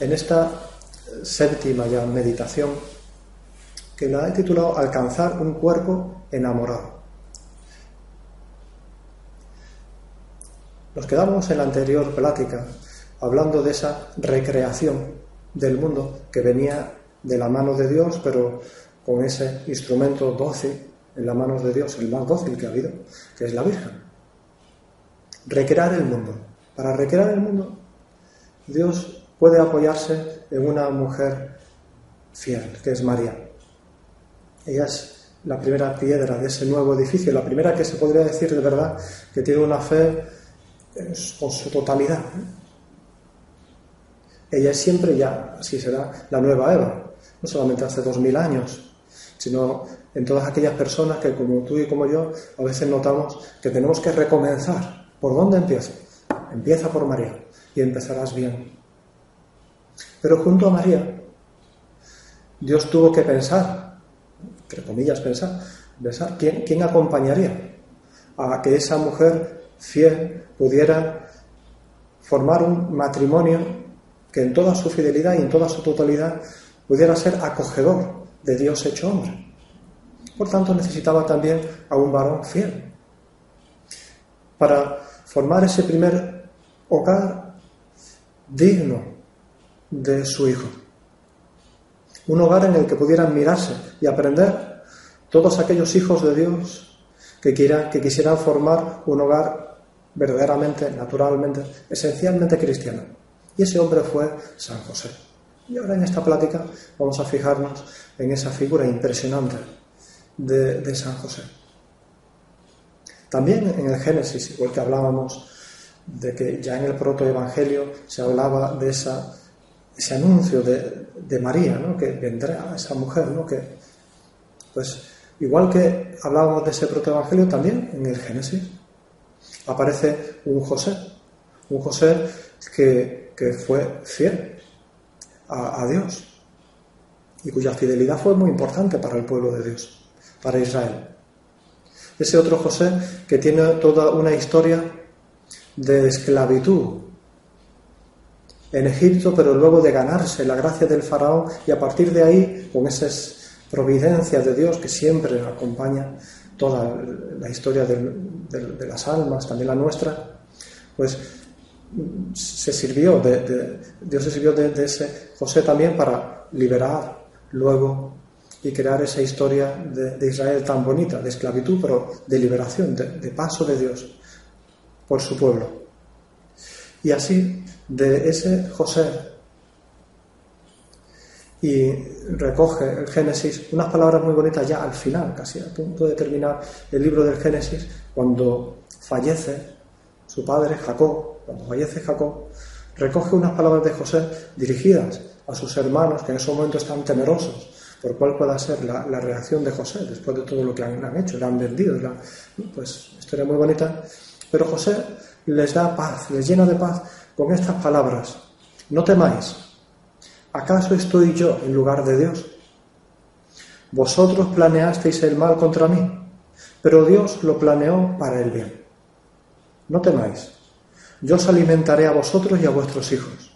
en esta séptima ya meditación que la he titulado Alcanzar un cuerpo enamorado. Nos quedamos en la anterior plática hablando de esa recreación del mundo que venía de la mano de Dios, pero con ese instrumento dócil en las manos de Dios, el más dócil que ha habido, que es la Virgen. Recrear el mundo. Para recrear el mundo, Dios puede apoyarse en una mujer fiel, que es María. Ella es la primera piedra de ese nuevo edificio, la primera que se podría decir de verdad que tiene una fe con su totalidad. Ella es siempre ya, así será, la nueva Eva, no solamente hace dos mil años, sino en todas aquellas personas que como tú y como yo a veces notamos que tenemos que recomenzar. ¿Por dónde empiezo? Empieza por María y empezarás bien. Pero junto a María, Dios tuvo que pensar, entre comillas pensar, pensar ¿quién, quién acompañaría a que esa mujer fiel pudiera formar un matrimonio que en toda su fidelidad y en toda su totalidad pudiera ser acogedor de Dios hecho hombre. Por tanto, necesitaba también a un varón fiel para formar ese primer hogar digno de su hijo. Un hogar en el que pudieran mirarse y aprender todos aquellos hijos de Dios que, que quisieran formar un hogar verdaderamente, naturalmente, esencialmente cristiano. Y ese hombre fue San José. Y ahora en esta plática vamos a fijarnos en esa figura impresionante de, San José. También en el Génesis, igual que hablábamos de que ya en el protoevangelio se hablaba de esa, ese anuncio de, María, ¿no? que vendrá esa mujer, ¿no? que, pues igual que hablábamos de ese protoevangelio, también en el Génesis aparece un José, un José que, fue fiel a Dios y cuya fidelidad fue muy importante para el pueblo de Dios para Israel. Ese otro José que tiene toda una historia de esclavitud en Egipto, pero luego de ganarse la gracia del faraón y a partir de ahí, con esas providencias de Dios que siempre acompaña toda la historia de, las almas, también la nuestra, pues se sirvió de, Dios se sirvió de, ese José también para liberar luego y crear esa historia de, Israel tan bonita, de esclavitud, pero de liberación, de, paso de Dios por su pueblo. Y así, de ese José, y recoge el Génesis unas palabras muy bonitas ya al final, casi a punto de terminar el libro del Génesis, cuando fallece su padre Jacob, cuando fallece Jacob, recoge unas palabras de José dirigidas a sus hermanos que en ese momento están temerosos por cuál pueda ser la, reacción de José después de todo lo que han, hecho, le han vendido, la, pues historia muy bonita. Pero José les da paz, les llena de paz con estas palabras. No temáis, ¿acaso estoy yo en lugar de Dios? Vosotros planeasteis el mal contra mí, pero Dios lo planeó para el bien. No temáis, yo os alimentaré a vosotros y a vuestros hijos.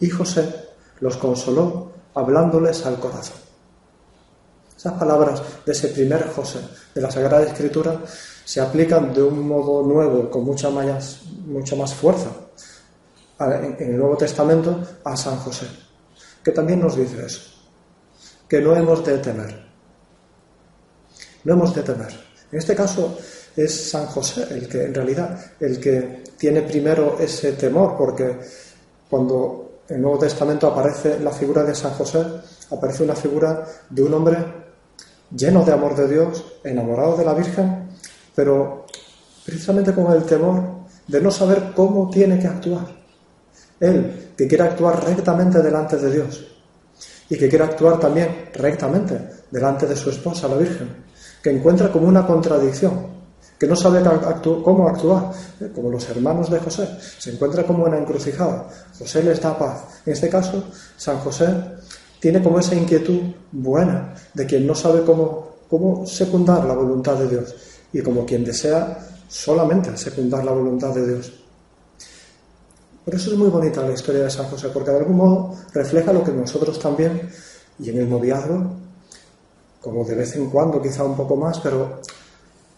Y José los consoló hablándoles al corazón. Esas palabras de ese primer José de la Sagrada Escritura se aplican de un modo nuevo, con mucha mucha más fuerza, en el Nuevo Testamento a San José, que también nos dice eso, que no hemos de temer. No hemos de temer. En este caso es San José el que, en realidad, el que tiene primero ese temor, porque cuando en el Nuevo Testamento aparece la figura de San José, aparece una figura de un hombre lleno de amor de Dios, enamorado de la Virgen, pero precisamente con el temor de no saber cómo tiene que actuar. Él, que quiere actuar rectamente delante de Dios y que quiere actuar también rectamente delante de su esposa, la Virgen, que encuentra como una contradicción que no sabe cómo actuar, eh, como los hermanos de José, se encuentra como una encrucijada. José les da paz. En este caso, San José tiene como esa inquietud buena de quien no sabe cómo, cómo secundar la voluntad de Dios y como quien desea solamente secundar la voluntad de Dios. Por eso es muy bonita la historia de San José, porque de algún modo refleja lo que nosotros también, y en el noviazgo, como de vez en cuando, quizá un poco más, pero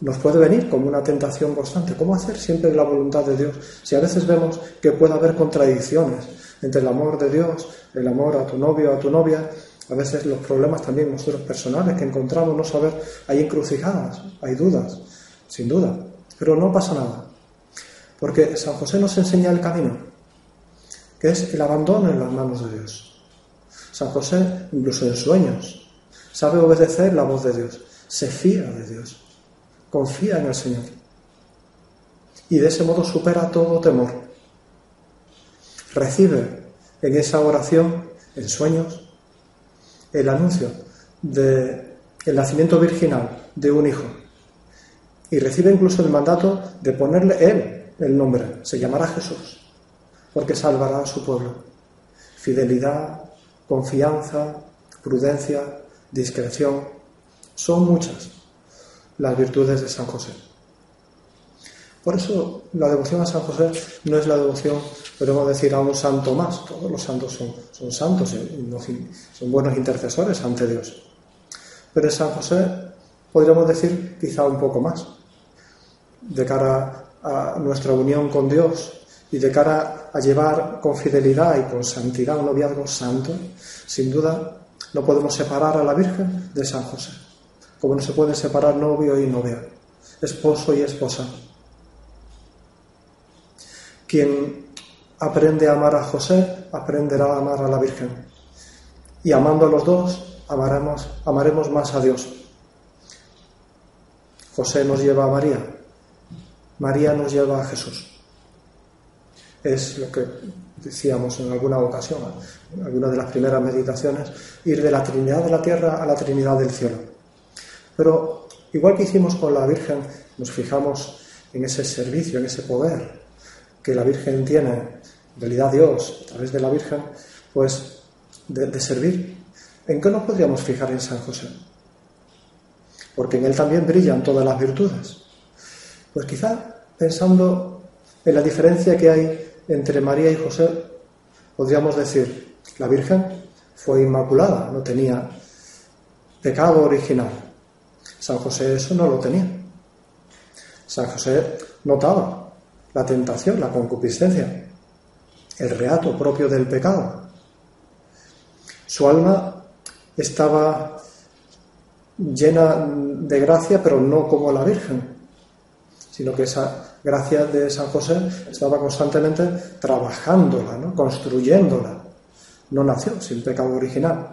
nos puede venir como una tentación constante. ¿Cómo hacer siempre la voluntad de Dios? Si a veces vemos que puede haber contradicciones entre el amor de Dios, el amor a tu novio a tu novia, a veces los problemas también nosotros personales que encontramos, no saber, hay encrucijadas, hay dudas, sin duda, pero no pasa nada. Porque San José nos enseña el camino, es el abandono en las manos de Dios. San José, incluso en sueños, sabe obedecer la voz de Dios, se fía de Dios, confía en el Señor. Y de ese modo supera todo temor. Recibe en esa oración, en sueños, el anuncio del nacimiento virginal de un hijo y recibe incluso el mandato de ponerle él el nombre, se llamará Jesús, porque salvará a su pueblo. Fidelidad, confianza, prudencia, discreción, son muchas las virtudes de San José. Por eso la devoción a San José no es la devoción, podemos decir, a un santo más. Todos los santos son, santos y son buenos intercesores ante Dios. Pero en San José podríamos decir quizá un poco más. De cara a nuestra unión con Dios y de cara a llevar con fidelidad y con santidad un noviazgo santo, sin duda no podemos separar a la Virgen de San José, como no se puede separar novio y novia, esposo y esposa. Quien aprende a amar a José, aprenderá a amar a la Virgen. Y amando a los dos, amaremos, amaremos más a Dios. José nos lleva a María, María nos lleva a Jesús. Es lo que decíamos en alguna ocasión, en alguna de las primeras meditaciones, ir de la Trinidad de la tierra a la Trinidad del cielo. Pero igual que hicimos con la Virgen, nos fijamos en ese servicio, en ese poder, que la Virgen tiene, en realidad Dios, a través de la Virgen, pues de, servir. ¿En qué nos podríamos fijar en San José? Porque en él también brillan todas las virtudes. Pues quizá pensando en la diferencia que hay entre María y José, podríamos decir, la Virgen fue inmaculada, no tenía pecado original. San José eso no lo tenía. San José notaba la tentación, la concupiscencia, el reato propio del pecado. Su alma estaba llena de gracia, pero no como la Virgen, sino que esa gracia de San José estaba constantemente trabajándola, ¿no? construyéndola. No nació sin pecado original.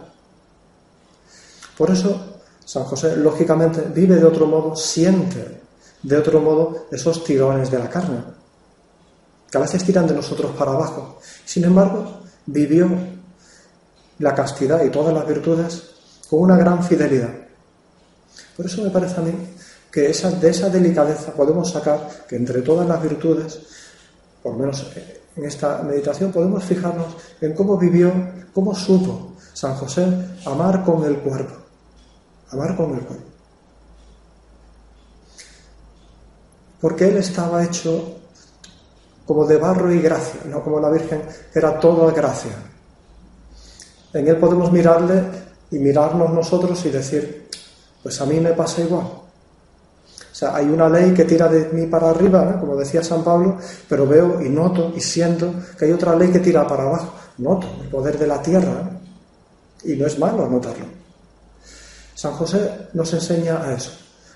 Por eso San José, lógicamente, vive de otro modo, siente de otro modo esos tirones de la carne que a veces tiran de nosotros para abajo. Sin embargo, vivió la castidad y todas las virtudes con una gran fidelidad. Por eso me parece a mí que esa, de esa delicadeza podemos sacar que entre todas las virtudes, por lo menos en esta meditación, podemos fijarnos en cómo vivió, cómo supo San José amar con el cuerpo. Amar con el cuerpo. Porque él estaba hecho como de barro y gracia, no como la Virgen era toda gracia. En él podemos mirarle y mirarnos nosotros y decir, pues a mí me pasa igual. Sea, hay una ley que tira de mí para arriba, como decía San Pablo, pero veo y noto y siento que hay otra ley que tira para abajo. Noto el poder de la tierra y no es malo notarlo. San José nos enseña a eso,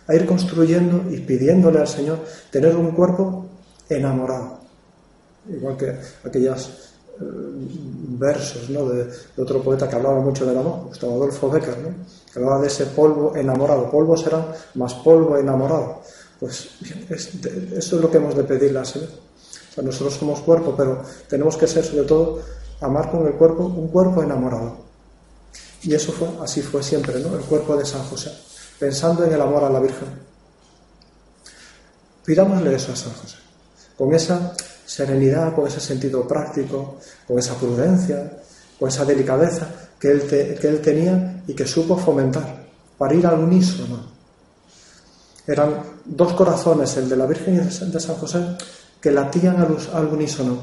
a ir construyendo y pidiéndole al Señor tener un cuerpo enamorado, igual que aquellos eh, versos ¿no? de, otro poeta que hablaba mucho del amor, Gustavo Adolfo Becker, que hablaba de ese polvo enamorado. Polvo será más polvo enamorado. Pues eso es lo que hemos de pedirle al Señor. nosotros somos cuerpo, pero tenemos que ser sobre todo amar con el cuerpo un cuerpo enamorado. Y eso fue, así fue siempre, ¿no? El cuerpo de San José, pensando en el amor a la Virgen. Pidámosle eso a San José, con esa serenidad, con ese sentido práctico, con esa prudencia, con esa delicadeza que él, que él tenía y que supo fomentar para ir al unísono. Eran dos corazones, el de la Virgen y el de San José, que latían al, al unísono.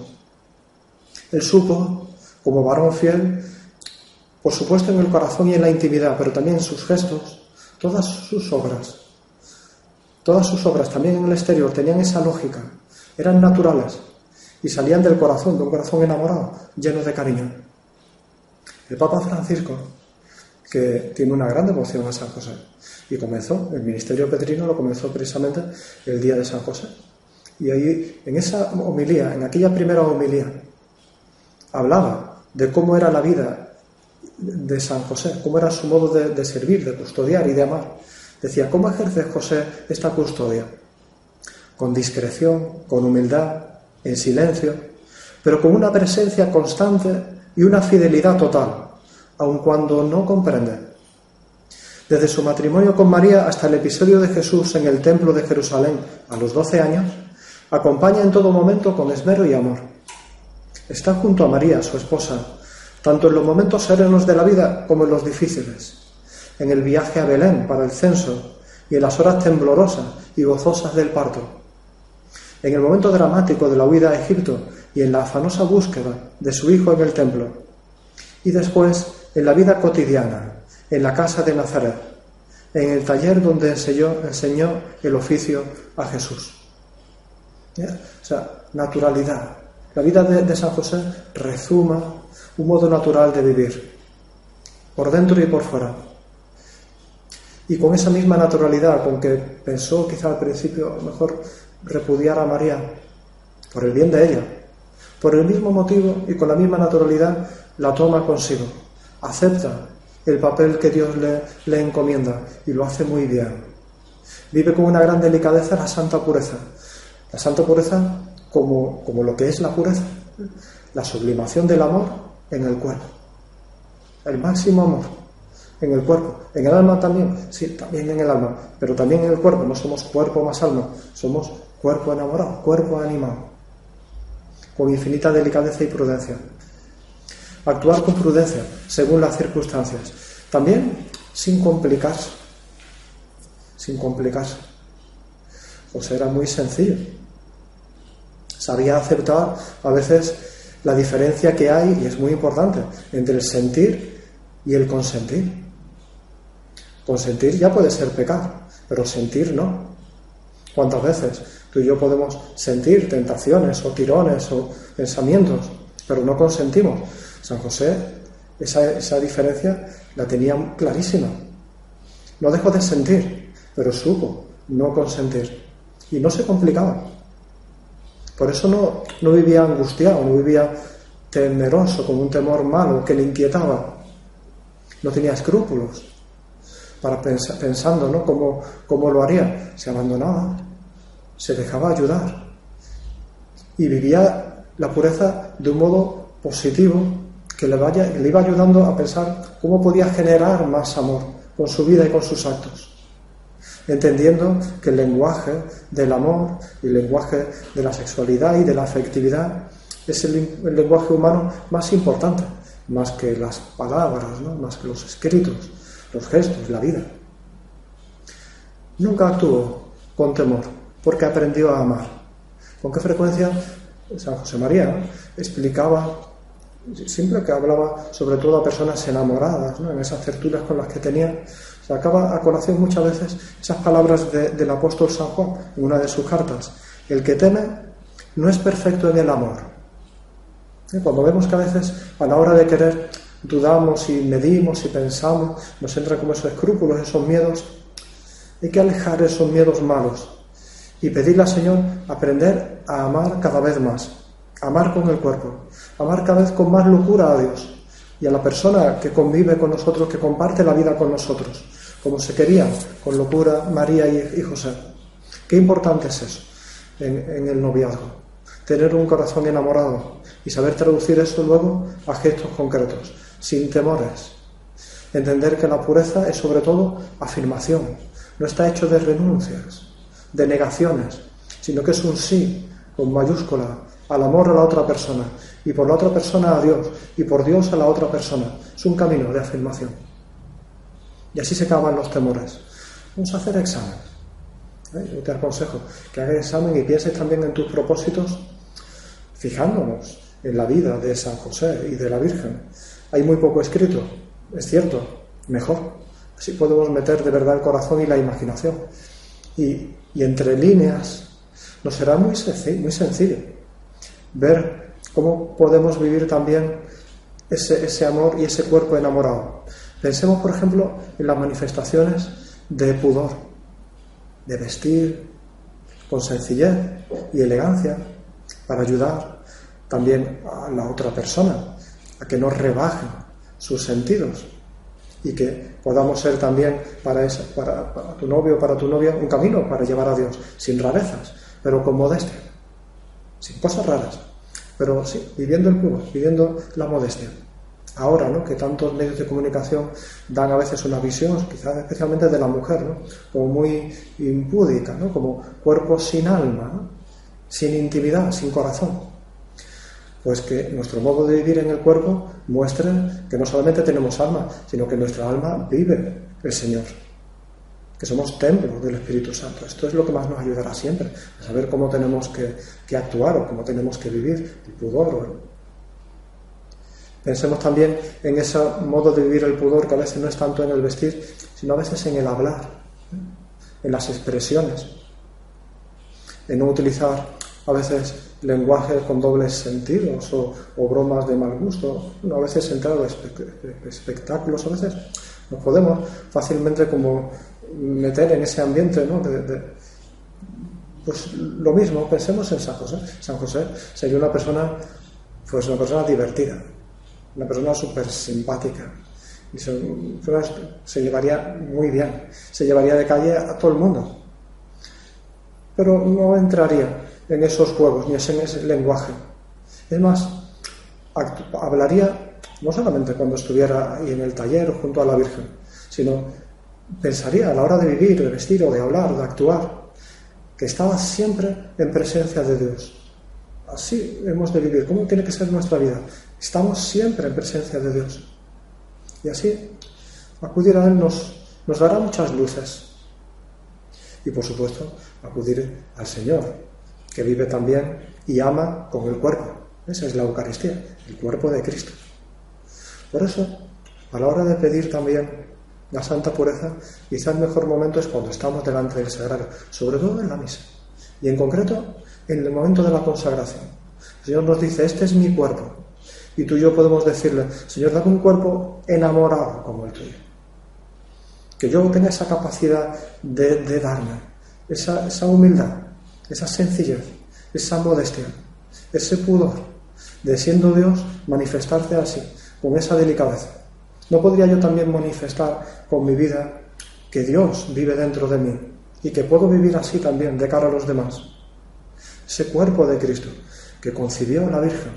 Él supo, como varón fiel, por supuesto en el corazón y en la intimidad, pero también en sus gestos, todas sus obras, todas sus obras también en el exterior tenían esa lógica, eran naturales y salían del corazón, de un corazón enamorado, lleno de cariño. El Papa Francisco, que tiene una gran devoción a San José, y comenzó, el ministerio petrino lo comenzó precisamente el día de San José. Y ahí, en esa homilía, en aquella primera homilía, hablaba de cómo era la vida de San José, cómo era su modo de, servir, de custodiar y de amar. Decía, ¿cómo ejerce José esta custodia? Con discreción, con humildad, en silencio, pero con una presencia constante y una fidelidad total, aun cuando no comprende. Desde su matrimonio con María hasta el episodio de Jesús en el templo de Jerusalén a los 12 años, acompaña en todo momento con esmero y amor. Está junto a María, su esposa, tanto en los momentos serenos de la vida como en los difíciles, en el viaje a Belén para el censo y en las horas temblorosas y gozosas del parto, en el momento dramático de la huida a Egipto y en la afanosa búsqueda de su hijo en el templo, y después en la vida cotidiana, en la casa de Nazaret, en el taller donde enseñó, el oficio a Jesús. O sea, naturalidad. La vida de San José rezuma un modo natural de vivir, por dentro y por fuera. Y con esa misma naturalidad con que pensó quizá al principio mejor repudiar a María, por el bien de ella, por el mismo motivo y con la misma naturalidad la toma consigo, acepta el papel que Dios le, le encomienda y lo hace muy bien. Vive con una gran delicadeza la santa pureza. La santa pureza como, como lo que es la pureza, la sublimación del amor en el cuerpo. El máximo amor en el cuerpo. En el alma también, sí, también en el alma, pero también en el cuerpo. No somos cuerpo más alma, somos cuerpo enamorado, cuerpo animado, con infinita delicadeza y prudencia. Actuar con prudencia según las circunstancias. También sin complicarse. Sin complicarse. Pues era muy sencillo. Sabía aceptar a veces la diferencia que hay, y es muy importante, entre el sentir y el consentir. Consentir ya puede ser pecado, pero sentir no. ¿Cuántas veces tú y yo podemos sentir tentaciones o tirones o pensamientos, pero no consentimos? San José esa, esa diferencia la tenía clarísima. No dejó de sentir, pero supo no consentir. Y no se complicaba. Por eso no, no vivía angustiado, no vivía temeroso, con un temor malo que le inquietaba. No tenía escrúpulos para pensando ¿no? ¿Cómo, cómo lo haría. Se abandonaba, se dejaba ayudar y vivía la pureza de un modo positivo que le, vaya, le iba ayudando a pensar cómo podía generar más amor con su vida y con sus actos entendiendo que el lenguaje del amor y el lenguaje de la sexualidad y de la afectividad es el, lenguaje humano más importante, más que las palabras, más que los escritos, los gestos, la vida. Nunca actuó con temor, porque aprendió a amar. ¿Con qué frecuencia San José María explicaba, siempre que hablaba sobre todo a personas enamoradas, en esas tertulias con las que tenía, se acaba a colación muchas veces esas palabras del apóstol San Juan en una de sus cartas. El que teme no es perfecto en el amor. ¿Eh? Cuando vemos que a veces a la hora de querer dudamos y medimos y pensamos, nos entran como esos escrúpulos, esos miedos, hay que alejar esos miedos malos y pedirle al Señor aprender a amar cada vez más, amar con el cuerpo, amar cada vez con más locura a Dios y a la persona que convive con nosotros, que comparte la vida con nosotros, como se quería con locura María y, José. Qué importante es eso en, el noviazgo, tener un corazón enamorado y saber traducir eso luego a gestos concretos, sin temores. Entender que la pureza es sobre todo afirmación, no está hecho de renuncias, de negaciones, sino que es un sí con mayúscula al amor a la otra persona y por la otra persona a Dios y por Dios a la otra persona. Es un camino de afirmación. Y así se acaban los temores. Vamos a hacer examen. ¿Eh? Yo te aconsejo que hagas examen y pienses también en tus propósitos, fijándonos en la vida de San José y de la Virgen. Hay muy poco escrito, es cierto, mejor. Así podemos meter de verdad el corazón y la imaginación. Y, entre líneas nos será muy muy sencillo ver cómo podemos vivir también ese, ese amor y ese cuerpo enamorado. Pensemos, por ejemplo, en las manifestaciones de pudor, de vestir con sencillez y elegancia para ayudar también a la otra persona, a que no rebajen sus sentidos y que podamos ser también para, para, para tu novio para tu novia un camino para llevar a Dios, sin rarezas, pero con modestia, sin cosas raras, pero sí, viviendo el puro, viviendo la modestia. Ahora, ¿no? Que tantos medios de comunicación dan a veces una visión, quizás especialmente de la mujer, ¿no? Como muy impúdica, ¿no? Como cuerpo sin alma, sin intimidad, sin corazón pues que nuestro modo de vivir en el cuerpo muestre que no solamente tenemos alma, sino que nuestra alma vive el Señor, que somos templo del Espíritu Santo. Esto es lo que más nos ayudará siempre, a saber cómo tenemos que, actuar o cómo tenemos que vivir, el pudor. Pensemos también en ese modo de vivir el pudor que a veces no es tanto en el vestir, sino a veces en el hablar, en las expresiones, en no utilizar a veces lenguaje con dobles sentidos o, bromas de mal gusto, a veces entrar a espectáculos, a veces nos podemos fácilmente como meter en ese ambiente, pues lo mismo, pensemos en San José. San José sería una persona, pues una persona divertida, una persona súper simpática. Y se, se llevaría muy bien, se llevaría de calle a todo el mundo. Pero no entraría en esos juegos ni en ese lenguaje. Es más, hablaría no solamente cuando estuviera ahí en el taller junto a la Virgen, sino pensaría a la hora de vivir, de vestir o de hablar, de actuar, que estaba siempre en presencia de Dios. Así hemos de vivir. ¿Cómo tiene que ser nuestra vida? Estamos siempre en presencia de Dios. Y así, acudir a Él nos, nos dará muchas luces. Y por supuesto, acudir al Señor, que vive también y ama con el cuerpo. Esa es la Eucaristía, el cuerpo de Cristo. Por eso, a la hora de pedir también la santa pureza, quizá el mejor momento es cuando estamos delante del sagrario, sobre todo en la misa. Y en concreto, en el momento de la consagración. El Señor nos dice, este es mi cuerpo. Y tú y yo podemos decirle, Señor, dame un cuerpo enamorado como el tuyo. Que yo tenga esa capacidad de, darme, esa, esa humildad, esa sencillez, esa modestia, ese pudor de siendo Dios manifestarse así, con esa delicadeza. ¿No podría yo también manifestar con mi vida que Dios vive dentro de mí y que puedo vivir así también de cara a los demás? Ese cuerpo de Cristo que concibió la Virgen,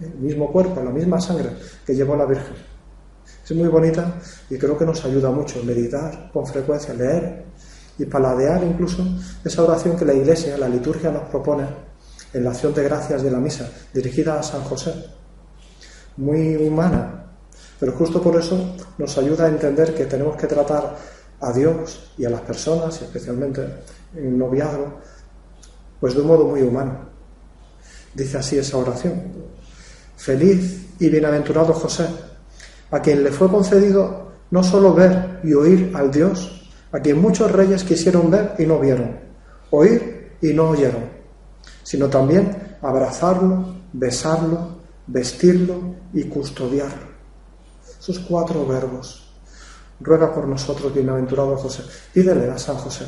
el mismo cuerpo, la misma sangre que llevó la Virgen. Es muy bonita y creo que nos ayuda mucho meditar con frecuencia, leer y paladear incluso esa oración que la Iglesia, la liturgia nos propone en la acción de gracias de la misa, dirigida a San José. Muy humana, pero justo por eso nos ayuda a entender que tenemos que tratar a Dios y a las personas, y especialmente en noviazgo, pues de un modo muy humano. Dice así esa oración. Feliz y bienaventurado José, a quien le fue concedido no solo ver y oír al Dios, a quien muchos reyes quisieron ver y no vieron, oír y no oyeron, sino también abrazarlo, besarlo, vestirlo y custodiarlo. Esos cuatro verbos. Ruega por nosotros, bienaventurado José. Pídele a San José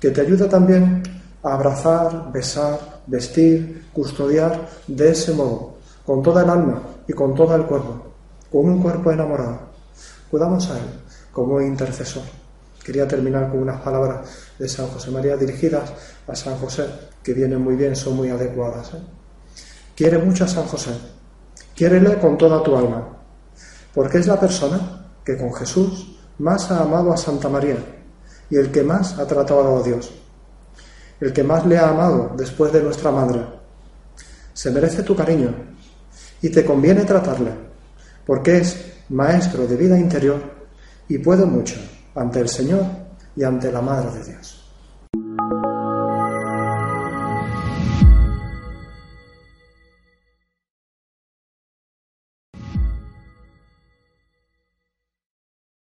que te ayude también a abrazar, besar, vestir, custodiar de ese modo, con toda el alma y con todo el cuerpo, con un cuerpo enamorado. Cuidamos a Él como intercesor. Quería terminar con unas palabras de San José María dirigidas a San José, que vienen muy bien, son muy adecuadas. ¿eh? Quiere mucho a San José, quiérele con toda tu alma, porque es la persona que con Jesús más ha amado a Santa María y el que más ha tratado a Dios, el que más le ha amado después de nuestra madre. Se merece tu cariño y te conviene tratarle, porque es maestro de vida interior y puede mucho ante el Señor y ante la Madre de Dios.